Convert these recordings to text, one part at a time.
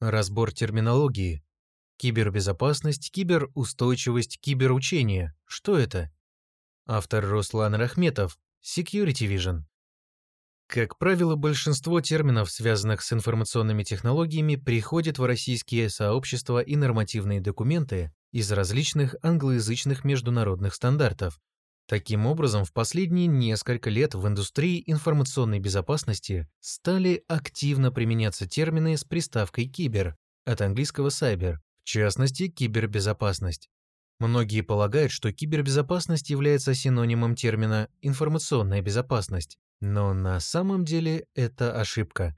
Разбор терминологии. Кибербезопасность, киберустойчивость, киберучение. Что это? Автор Руслан Рахметов. Security Vision. Как правило, большинство терминов, связанных с информационными технологиями, приходят в российские сообщества и нормативные документы из различных англоязычных международных стандартов. Таким образом, в последние несколько лет в индустрии информационной безопасности стали активно применяться термины с приставкой «кибер» от английского «cyber», в частности, кибербезопасность. Многие полагают, что кибербезопасность является синонимом термина «информационная безопасность», но на самом деле это ошибка.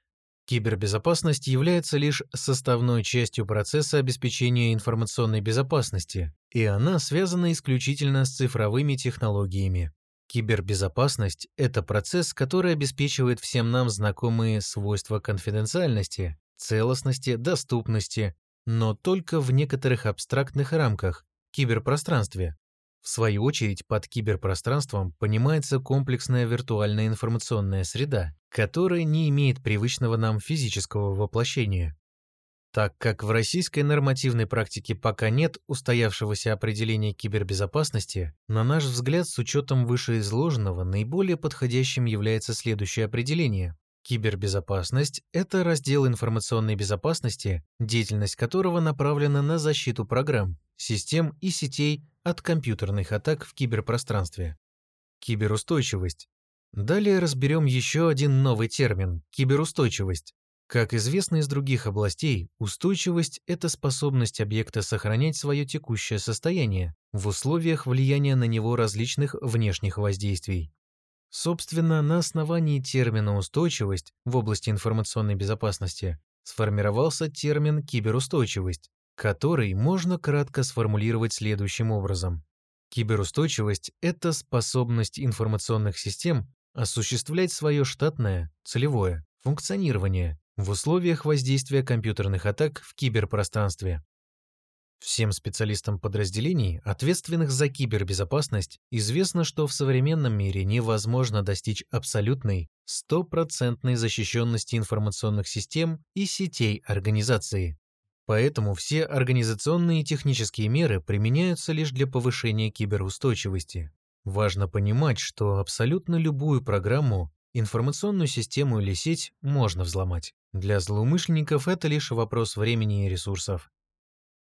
Кибербезопасность является лишь составной частью процесса обеспечения информационной безопасности, и она связана исключительно с цифровыми технологиями. Кибербезопасность – это процесс, который обеспечивает всем нам знакомые свойства конфиденциальности, целостности, доступности, но только в некоторых абстрактных рамках – киберпространстве. В свою очередь, под киберпространством понимается комплексная виртуальная информационная среда, которая не имеет привычного нам физического воплощения. Так как в российской нормативной практике пока нет устоявшегося определения кибербезопасности, на наш взгляд, с учетом вышеизложенного, наиболее подходящим является следующее определение. Кибербезопасность – это раздел информационной безопасности, деятельность которого направлена на защиту программ, систем и сетей от компьютерных атак в киберпространстве. Киберустойчивость. Далее разберем еще один новый термин – киберустойчивость. Как известно из других областей, устойчивость – это способность объекта сохранять свое текущее состояние в условиях влияния на него различных внешних воздействий. Собственно, на основании термина «устойчивость» в области информационной безопасности сформировался термин «киберустойчивость», который можно кратко сформулировать следующим образом. Киберустойчивость – это способность информационных систем осуществлять свое штатное, целевое функционирование в условиях воздействия компьютерных атак в киберпространстве. Всем специалистам подразделений, ответственных за кибербезопасность, известно, что в современном мире невозможно достичь абсолютной, стопроцентной защищенности информационных систем и сетей организации. Поэтому все организационные и технические меры применяются лишь для повышения киберустойчивости. Важно понимать, что абсолютно любую программу, информационную систему или сеть можно взломать. Для злоумышленников это лишь вопрос времени и ресурсов.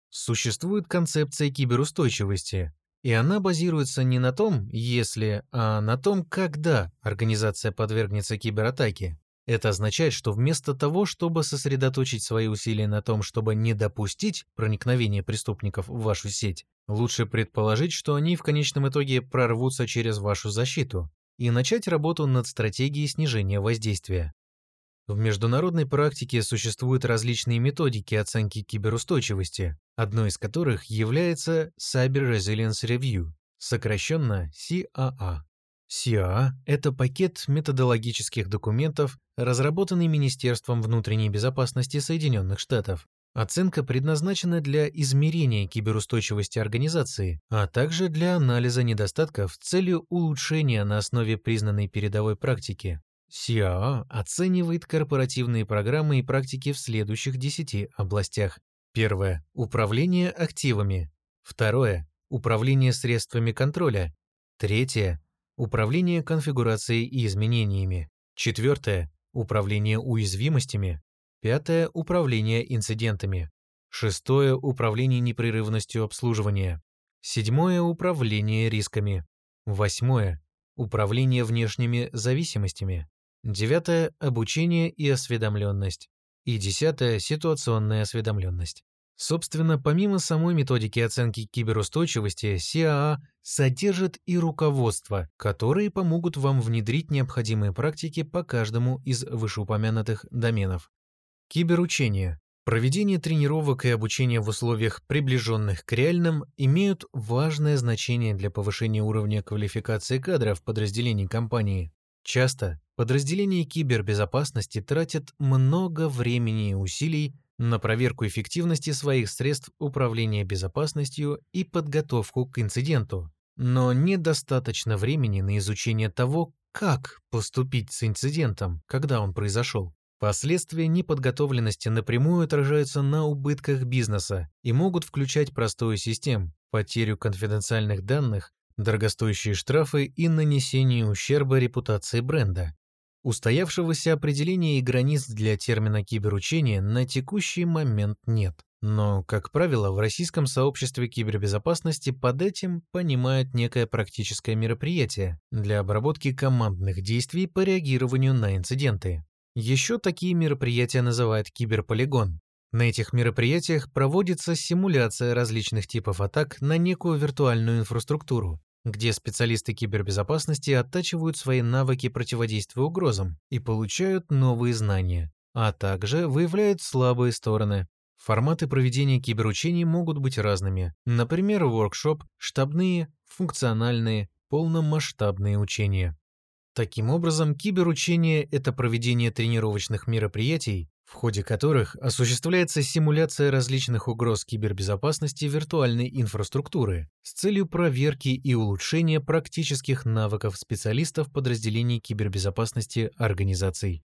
Существует концепция киберустойчивости, и она базируется не на том, если, а на том, когда организация подвергнется кибератаке. Это означает, что вместо того, чтобы сосредоточить свои усилия на том, чтобы не допустить проникновения преступников в вашу сеть, лучше предположить, что они в конечном итоге прорвутся через вашу защиту и начать работу над стратегией снижения воздействия. В международной практике существуют различные методики оценки киберустойчивости, одной из которых является Cyber Resilience Review, сокращенно CAA. CAA – это пакет методологических документов, разработанный Министерством внутренней безопасности Соединенных Штатов. Оценка предназначена для измерения киберустойчивости организации, а также для анализа недостатков с целью улучшения на основе признанной передовой практики. CAA оценивает корпоративные программы и практики в следующих 10 областях. Первое – управление активами. Второе – управление средствами контроля. Третье Управление конфигурацией и изменениями. Четвертое. Управление уязвимостями. Пятое. Управление инцидентами. Шестое. Управление непрерывностью обслуживания. Седьмое. Управление рисками. Восьмое. Управление внешними зависимостями. Девятое. Обучение и осведомленность. И десятое. Ситуационная осведомленность. Собственно, помимо самой методики оценки киберустойчивости, CAA содержит и руководство, которые помогут вам внедрить необходимые практики по каждому из вышеупомянутых доменов. Киберучение. Проведение тренировок и обучение в условиях, приближенных к реальным, имеют важное значение для повышения уровня квалификации кадров подразделений компании. Часто подразделения кибербезопасности тратят много времени и усилий на проверку эффективности своих средств управления безопасностью и подготовку к инциденту, но недостаточно времени на изучение того, как поступить с инцидентом, когда он произошел. Последствия неподготовленности напрямую отражаются на убытках бизнеса и могут включать простую систем, потерю конфиденциальных данных, дорогостоящие штрафы и нанесение ущерба репутации бренда. Устоявшегося определения и границ для термина киберучения на текущий момент нет. Но, как правило, в российском сообществе кибербезопасности под этим понимают некое практическое мероприятие для обработки командных действий по реагированию на инциденты. Еще такие мероприятия называют киберполигон. На этих мероприятиях проводится симуляция различных типов атак на некую виртуальную инфраструктуру, где специалисты кибербезопасности оттачивают свои навыки противодействия угрозам и получают новые знания, а также выявляют слабые стороны. Форматы проведения киберучений могут быть разными. Например, воркшоп, штабные, функциональные, полномасштабные учения. Таким образом, киберучение – это проведение тренировочных мероприятий, в ходе которых осуществляется симуляция различных угроз кибербезопасности виртуальной инфраструктуры с целью проверки и улучшения практических навыков специалистов подразделений кибербезопасности организаций.